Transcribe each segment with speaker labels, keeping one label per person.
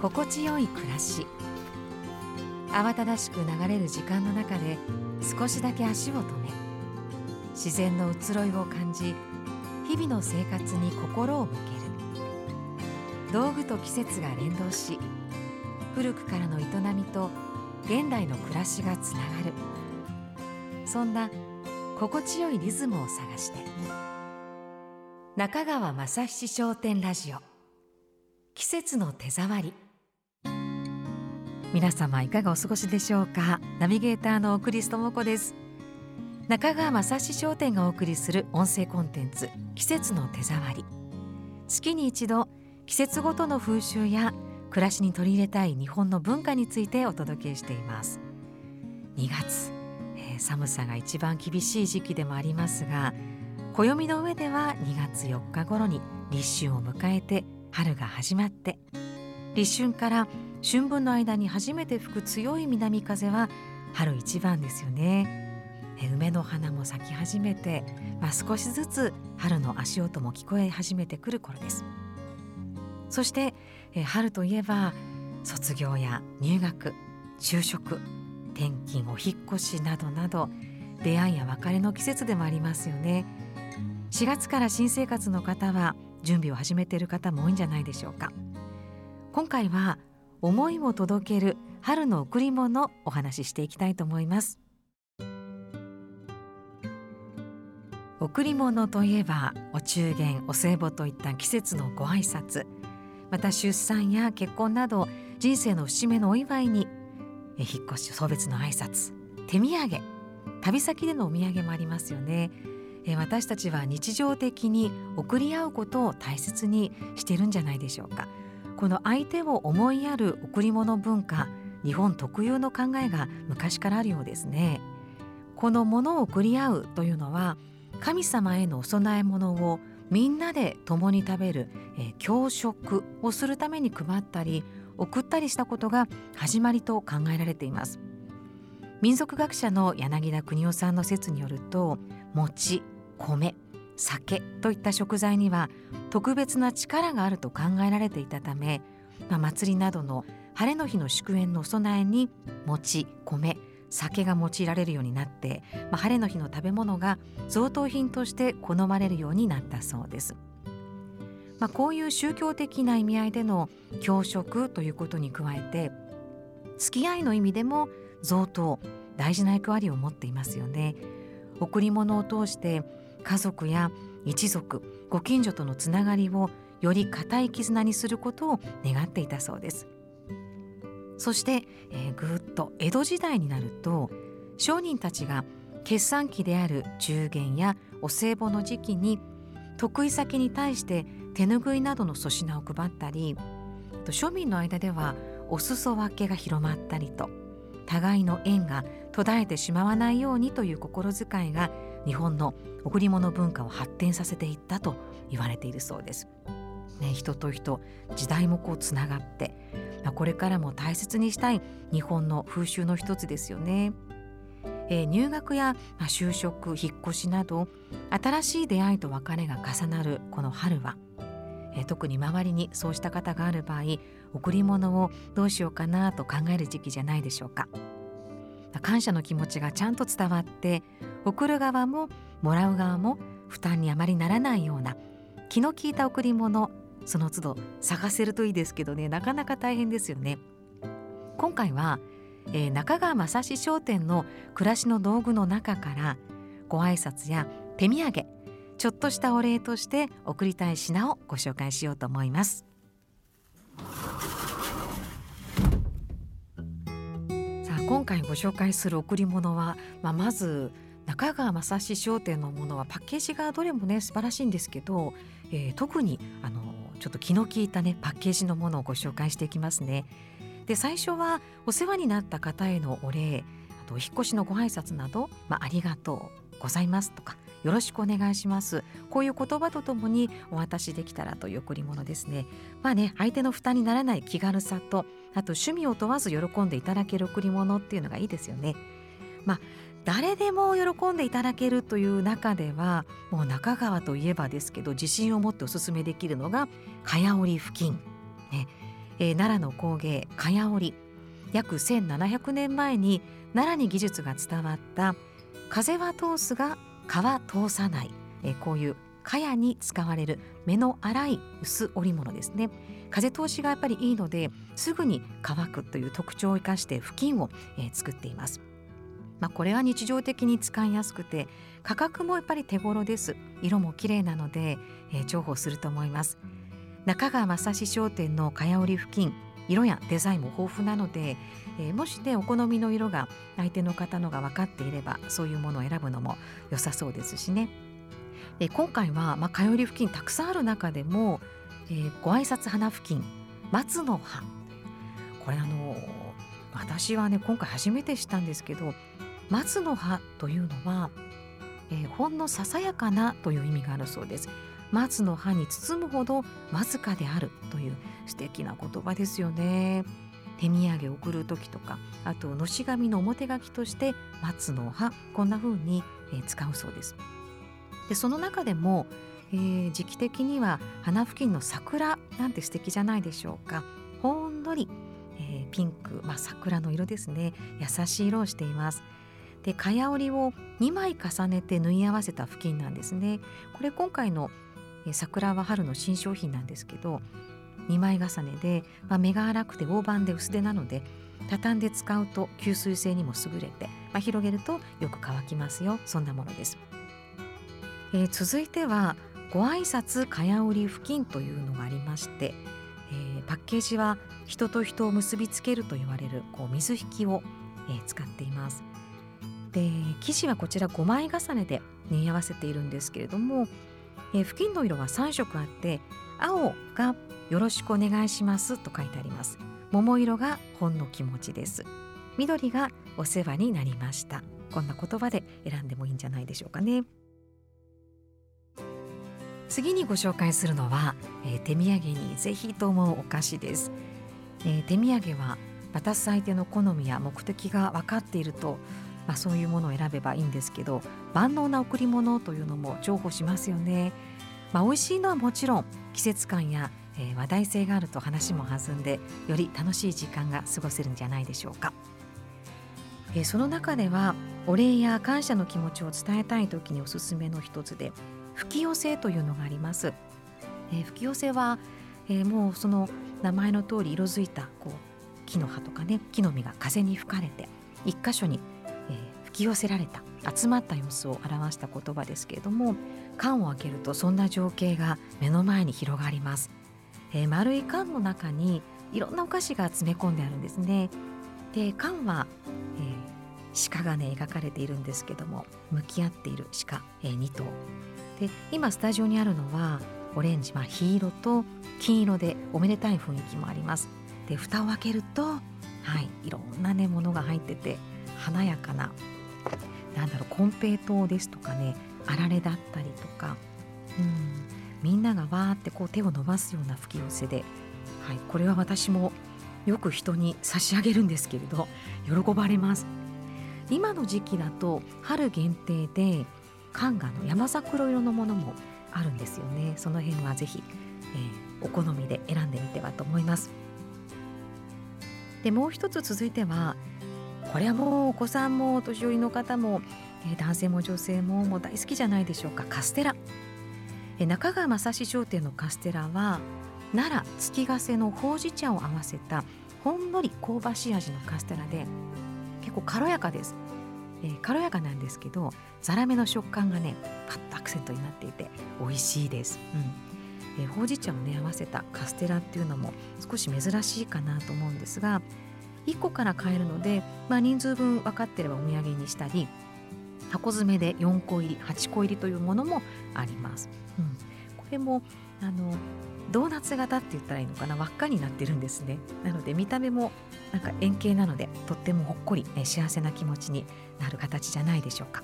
Speaker 1: 心地よい暮らし。慌ただしく流れる時間の中で少しだけ足を止め自然の移ろいを感じ日々の生活に心を向ける。道具と季節が連動し古くからの営みと現代の暮らしがつながる。そんな心地よいリズムを探して。中川雅七商店ラジオ。季節の手触り。皆様いかがお過ごしでしょうか？ナビゲーターのクリストモコです。中川雅史商店がお送りする音声コンテンツ季節の手触り。月に一度季節ごとの風習や暮らしに取り入れたい日本の文化についてお届けしています。2月、えー、寒さが一番厳しい時期でもありますが暦の上では2月4日頃に立春を迎えて春が始まって立春から春分の間に初めて吹く強い南風は春一番ですよね。梅の花も咲き始めて、まあ、少しずつ春の足音も聞こえ始めてくる頃です。そして春といえば卒業や入学就職転勤お引越しなどなど出会いや別れの季節でもありますよね。4月から新生活の方は準備を始めている方も多いんじゃないでしょうか。今回は思いを届ける春の贈り物お話ししていきたいと思います。贈り物といえばお中元お歳暮といった季節のご挨拶。また出産や結婚など人生の節目のお祝いに引っ越し送別の挨拶。手土産。旅先でのお土産もありますよね。私たちは日常的に贈り合うことを大切にしているんじゃないでしょうか。この相手を思いやる贈り物文化日本特有の考えが昔からあるようですね。この物を贈り合うというのは神様へのお供え物をみんなで共に食べる、えー、教食をするために配ったり送ったりしたことが始まりと考えられています。民族学者の柳田邦夫さんの説によると餅米酒といった食材には特別な力があると考えられていたため、まあ、祭りなどの晴れの日の祝宴のお供えに餅米酒が用いられるようになって、まあ、晴れの日の食べ物が贈答品として好まれるようになったそうです。まあ、こういう宗教的な意味合いでの教職ということに加えて付き合いの意味でも贈答大事な役割を持っていますよね。贈り物を通して家族や一族ご近所とのつながりをより固い絆にすることを願っていたそうです。そして、えー、ぐっと江戸時代になると商人たちが決算期である中元やお歳暮の時期に得意先に対して手ぬぐいなどの粗品を配ったり庶民の間ではお裾分けが広まったりと互いの縁が途絶えてしまわないようにという心遣いが日本の贈り物文化を発展させていったと言われているそうです。ね、人と人時代もこうつながってあこれからも大切にしたい日本の風習の一つですよね。えー、入学や、まあ、就職引っ越しなど新しい出会いと別れが重なるこの春は、えー、特に周りにそうした方がある場合贈り物をどうしようかなと考える時期じゃないでしょうか。感謝の気持ちがちゃんと伝わって送る側ももらう側も負担にあまりならないような気の利いた贈り物その都度探せるといいですけどねなかなか大変ですよね。今回は、えー、中川正史商店の暮らしの道具の中からご挨拶や手土産ちょっとしたお礼として贈りたい品をご紹介しようと思います。今回ご紹介する贈り物は、まあ、まず中川正史商店のものはパッケージがどれもね素晴らしいんですけど、えー、特にあのちょっと気の利いたねパッケージのものをご紹介していきますね。で最初はお世話になった方へのお礼あとお引越しのご挨拶など、まあ、ありがとうございますとかよろしくお願いしますこういう言葉とともにお渡しできたらという贈り物ですねまあね相手の負担にならない気軽さとあと趣味を問わず喜んでいただける贈り物っていうのがいいですよね。まあ誰でも喜んでいただけるという中ではもう中川といえばですけど自信を持っておすすめできるのが蚊帳織付近、ね。えー、奈良の工芸蚊帳織約1700年前に奈良に技術が伝わった風は通すが蚊は通さない、えー、こういう蚊帳に使われる目の粗い薄織物ですね。風通しがやっぱりいいのですぐに乾くという特徴を生かして布巾を、えー、作っています。まあ、これは日常的に使いやすくて価格もやっぱり手頃です。色も綺麗なので、えー、重宝すると思います。中川正史商店の蚊帳織付近色やデザインも豊富なので、えー、もしねお好みの色が相手の方のが分かっていればそういうものを選ぶのも良さそうですしね。で今回は、まあ、蚊り付近たくさんある中でも、えー、ご挨拶花付近松の葉これあの私はね今回初めて知ったんですけど松の葉というのは、えー、ほんのささやかなという意味があるそうです。松の葉に包むほどわずかであるという素敵な言葉ですよね。手土産を送る時とかあとのし紙の表書きとして松の葉こんな風に使うそうです。でその中でも、えー、時期的には花付近の桜なんて素敵じゃないでしょうか。ほんのり、えー、ピンク、まあ、桜の色ですね優しい色をしています。で蚊帳織を2枚重ねて縫い合わせた布巾なんですね。これ今回のえ桜は春の新商品なんですけど2枚重ねで、まあ、目が粗くて大判で薄手なので畳んで使うと吸水性にも優れて、まあ、広げるとよく乾きますよそんなものです、えー、続いてはご挨拶かや織り付近というのがありまして、えー、パッケージは人と人を結びつけると言われるこう水引きを、えー、使っています。で生地はこちら5枚重ねで縫い合わせているんですけれどもえー、付近の色は3色あって青がよろしくお願いしますと書いてあります。桃色がほんの気持ちです。緑がお世話になりました。こんな言葉で選んでもいいんじゃないでしょうかね。次にご紹介するのは、えー、手土産にぜひと思うお菓子です、えー、手土産は渡す相手の好みや目的が分かっているとまあ、そういうものを選べばいいんですけど万能な贈り物というのも重宝しますよね。まあ、美味しいのはもちろん季節感や、えー、話題性があると話も弾んでより楽しい時間が過ごせるんじゃないでしょうか。えー、その中ではお礼や感謝の気持ちを伝えたい時におすすめの一つで吹き寄せというのがあります。えー、吹き寄せは、えー、もうその名前の通り色づいたこう木の葉とかね木の実が風に吹かれて一箇所に吹き寄せられた集まった様子を表した言葉ですけれども缶を開けるとそんな情景が目の前に広がります、えー、丸い缶の中にいろんなお菓子が詰め込んであるんですねで缶は、えー、鹿がね描かれているんですけども向き合っている鹿、えー、2頭。で今スタジオにあるのはオレンジ、まあ、黄色と金色でおめでたい雰囲気もあります。で蓋を開けるとはいいろんなねものが入ってて華やかななんだろう金平糖ですとかねあられだったりとか、うん、みんながわーってこう手を伸ばすような吹き寄せで、はい、これは私もよく人に差し上げるんですけれど喜ばれます。今の時期だと春限定で缶がの山桜色のものもあるんですよね。その辺はぜひ、えー、お好みで選んでみてはと思います。でもう一つ続いてはこれはもうお子さんもお年寄りの方も、え男性も女性ももう大好きじゃないでしょうか。カステラ、え中川正史商店のカステラは奈良月ヶ瀬のほうじ茶を合わせたほんのり香ばしい味のカステラで結構軽やかです、えー、軽やかなんですけどザラメの食感がねパッとアクセントになっていて美味しいです、うん。えー、ほうじ茶をね合わせたカステラっていうのも少し珍しいかなと思うんですが1個から買えるので、まあ、人数分分かってればお土産にしたり箱詰めで4個入り8個入りというものもあります。うん、これもあのドーナツ型って言ったらいいのかな輪っかになってるんですね。なので見た目もなんか円形なのでとってもほっこり、え幸せな気持ちになる形じゃないでしょうか。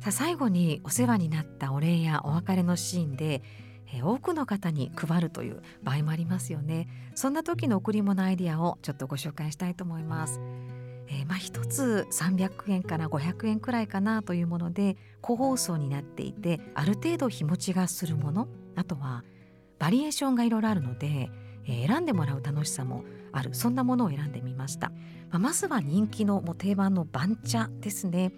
Speaker 1: さあ最後にお世話になったお礼やお別れのシーンでえ多くの方に配るという場合もありますよね。そんな時の贈り物アイディアをちょっとご紹介したいと思います、えー、まあ一つ300円から500円くらいかなというもので個包装になっていてある程度日持ちがするものあとはバリエーションがいろいろあるので、えー、選んでもらう楽しさもあるそんなものを選んでみました、まあ、まずは人気のもう定番の番茶ですね。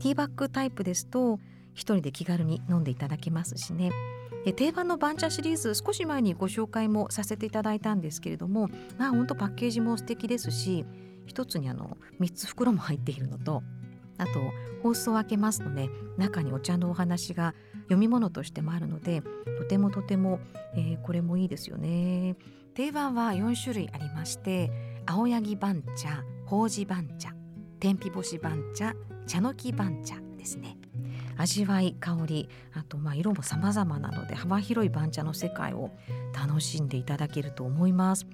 Speaker 1: ティーバッグタイプですと一人で気軽に飲んでいただけますしね。定番の番茶シリーズ少し前にご紹介もさせていただいたんですけれどもまあ本当パッケージも素敵ですし一つにあの3つ袋も入っているのとあと放送を開けますとね中にお茶のお話が読み物としてもあるのでとてもとても、えー、これもいいですよね。定番は4種類ありまして青柳番茶ほうじ番茶天日干し番茶茶の木番茶ですね。味わい香りあとまあ色も様々なので幅広い番茶の世界を楽しんでいただけると思います。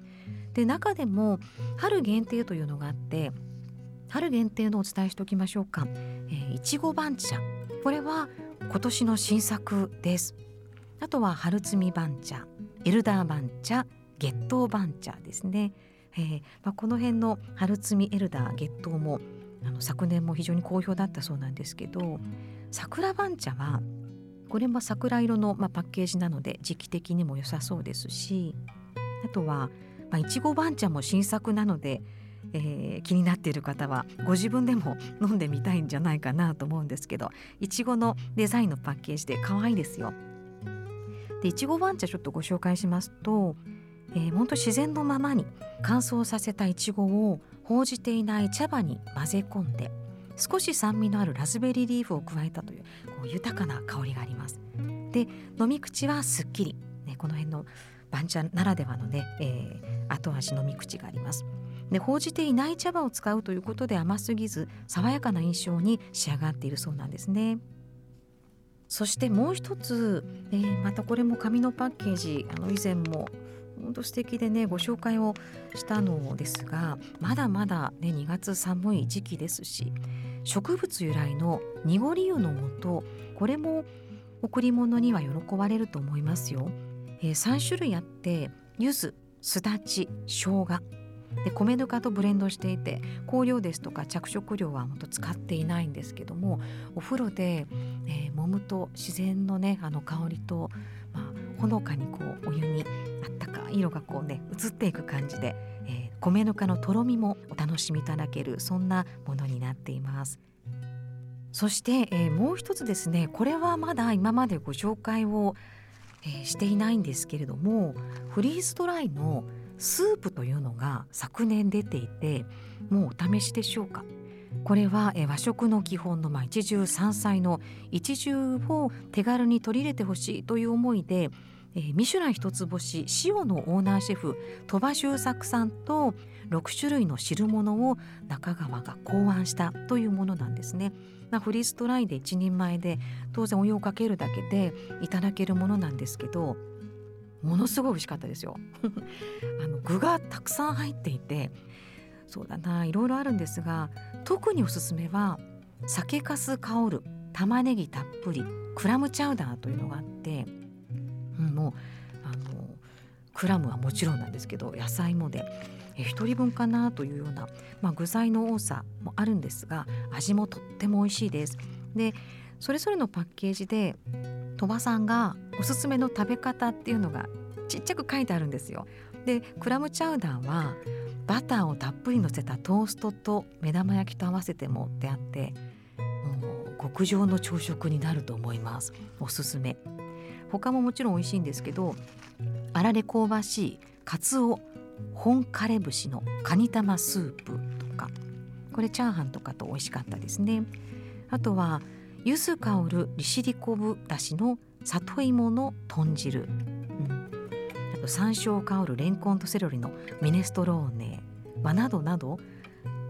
Speaker 1: で中でも春限定というのがあって春限定のお伝えしておきましょうか、えー、いちご番茶。これは今年の新作です。あとは春摘み番茶エルダー番茶月桃番茶ですね、えーまあ、この辺の春摘みエルダー月桃もあの昨年も非常に好評だったそうなんですけど桜番茶はこれも桜色の、まあ、パッケージなので時期的にも良さそうですしあとはまあ、いちご番茶も新作なので、えー、気になっている方はご自分でも 飲んでみたいんじゃないかなと思うんですけどいちごのデザインのパッケージで可愛いですよ。でいちご番茶ちょっとご紹介しますと、えー、本当自然のままに乾燥させたいちごを報じていない茶葉に混ぜ込んで少し酸味のあるラズベリーリーフを加えたというこう豊かな香りがあります。で飲み口はすっきり、ね、この辺の番茶ならではのね、えー、後味飲み口があります。で報じていない茶葉を使うということで甘すぎず爽やかな印象に仕上がっているそうなんですね。そしてもう一つ、えー、またこれも紙のパッケージあの以前も本当素敵でねご紹介をしたのですがまだまだね2月寒い時期ですし植物由来の濁り湯の素これも贈り物には喜ばれると思いますよ。えー、3種類あって柚子すだち生姜で米ぬかとブレンドしていて香料ですとか着色料は本当使っていないんですけどもお風呂で、えー、揉むと自然のねあの香りと、まあ、ほのかにこうお湯に色がこうね移っていく感じで、えー、米ぬかのとろみもお楽しみいただけるそんなものになっています。そして、えー、もう一つですねこれはまだ今までご紹介をえー、していないんですけれどもフリーズドライのスープというのが昨年出ていてもうお試しでしょうかこれは和食の基本のま一汁三菜の一汁を手軽に取り入れてほしいという思いでミシュラン一つ星塩のオーナーシェフ鳥羽周作さんと6種類の汁物を中川が考案したというものなんですね。まあ、フリーストライで1人前で当然お湯をかけるだけでいただけるものなんですけどものすごい美味しかったですよ あの具がたくさん入っていてそうだないろいろあるんですが特におすすめは酒粕香る玉ねぎたっぷりクラムチャウダーというのがあって、うん、もうあのクラムはもちろんなんですけど野菜もで1人分かなというような、まあ、具材の多さもあるんですが味もとっても美味しいです。でそれぞれのパッケージで鳥羽さんがおすすめの食べ方っていうのがちっちゃく書いてあるんですよ。でクラムチャウダーはバターをたっぷりのせたトーストと目玉焼きと合わせてもってあってもう極上の朝食になると思いますおすすめ他ももちろん美味しいんですけどあられ香ばしいかつお本枯れ節のカニ玉スープとかこれチャーハンとかと美味しかったですね。あとは柚子香る利尻昆布だしの里芋の豚汁、うん、あと山椒香るレンコンとセロリのミネストローネ、まあ、などなど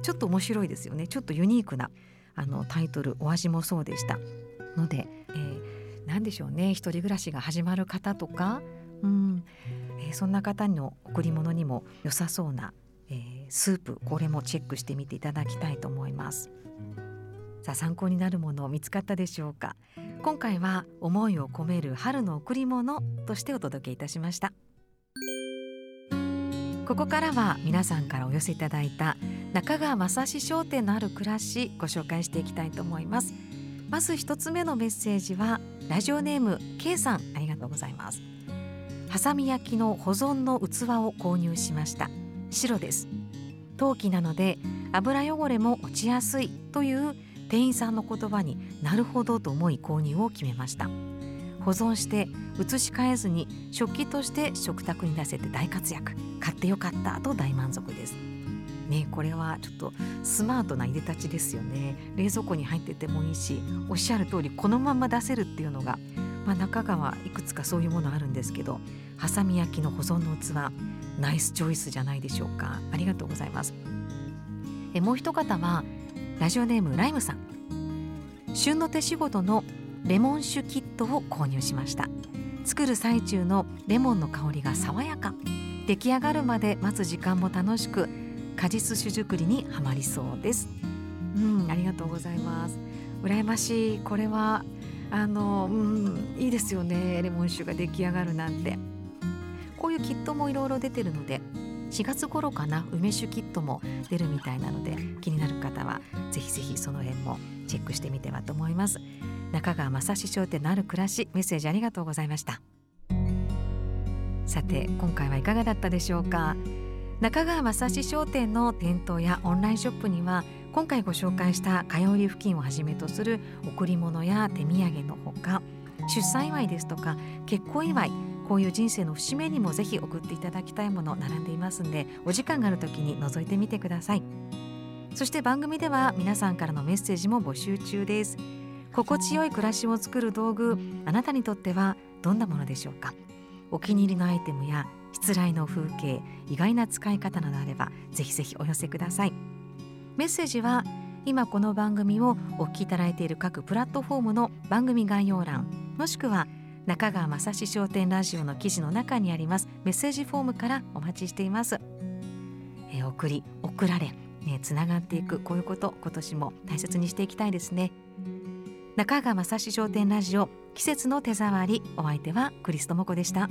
Speaker 1: ちょっと面白いですよね。ちょっとユニークなあのタイトルお味もそうでした。ので、何でしょうね。一人暮らしが始まる方とか、うん。えー、そんな方の贈り物にも良さそうな、えー、スープこれもチェックしてみていただきたいと思います。さあ参考になるもの見つかったでしょうか。今回は思いを込める春の贈り物としてお届けいたしました。ここからは皆さんからお寄せいただいた中川正史商店のある暮らしご紹介していきたいと思います。まず一つ目のメッセージはラジオネーム K さんありがとうございます。ハサミ焼きの保存の器を購入しました。白です。陶器なので油汚れも落ちやすいという店員さんの言葉になるほどと思い購入を決めました。保存して移し替えずに食器として食卓に出せて大活躍。買ってよかったと大満足です。ねこれはちょっとスマートないでたちですよね。冷蔵庫に入っててもいいしおっしゃる通りこのまま出せるっていうのが、まあ、中川いくつかそういうものあるんですけどハサミ焼きの保存の器ナイスチョイスじゃないでしょうか。ありがとうございます。えもう一方はラジオネームライムさん。旬の手仕事のレモン酒キットを購入しました。作る最中のレモンの香りが爽やか。出来上がるまで待つ時間も楽しく果実酒作りにはまりそうです。うん。ありがとうございます。羨ましい。これはあのうんいいですよね。レモン酒が出来上がるなんて。こういうキットもいろいろ出てるので4月頃かな梅酒キットも出るみたいなので気になる方はぜひぜひその辺もチェックしてみてはと思います。中川正史商店のある暮らしメッセージありがとうございました。さて今回はいかがだったでしょうか？中川正史商店の店頭やオンラインショップには今回ご紹介した通い付近をはじめとする贈り物や手土産のほか出産祝いですとか結婚祝いこういう人生の節目にもぜひ送っていただきたいもの並んでいますんでお時間がある時に覗いてみてください。そして番組では皆さんからのメッセージも募集中です。心地よい暮らしを作る道具あなたにとってはどんなものでしょうか？お気に入りのアイテムや失礼の風景意外な使い方などあればぜひぜひお寄せください。メッセージは今この番組をお聞きいただいている各プラットフォームの番組概要欄もしくは中川正史商店ラジオの記事の中にありますメッセージフォームからお待ちしています、えー、送り送られねつながっていくこういうこと今年も大切にしていきたいですね。中川正史商店ラジオ季節の手触りお相手はクリストモコでした。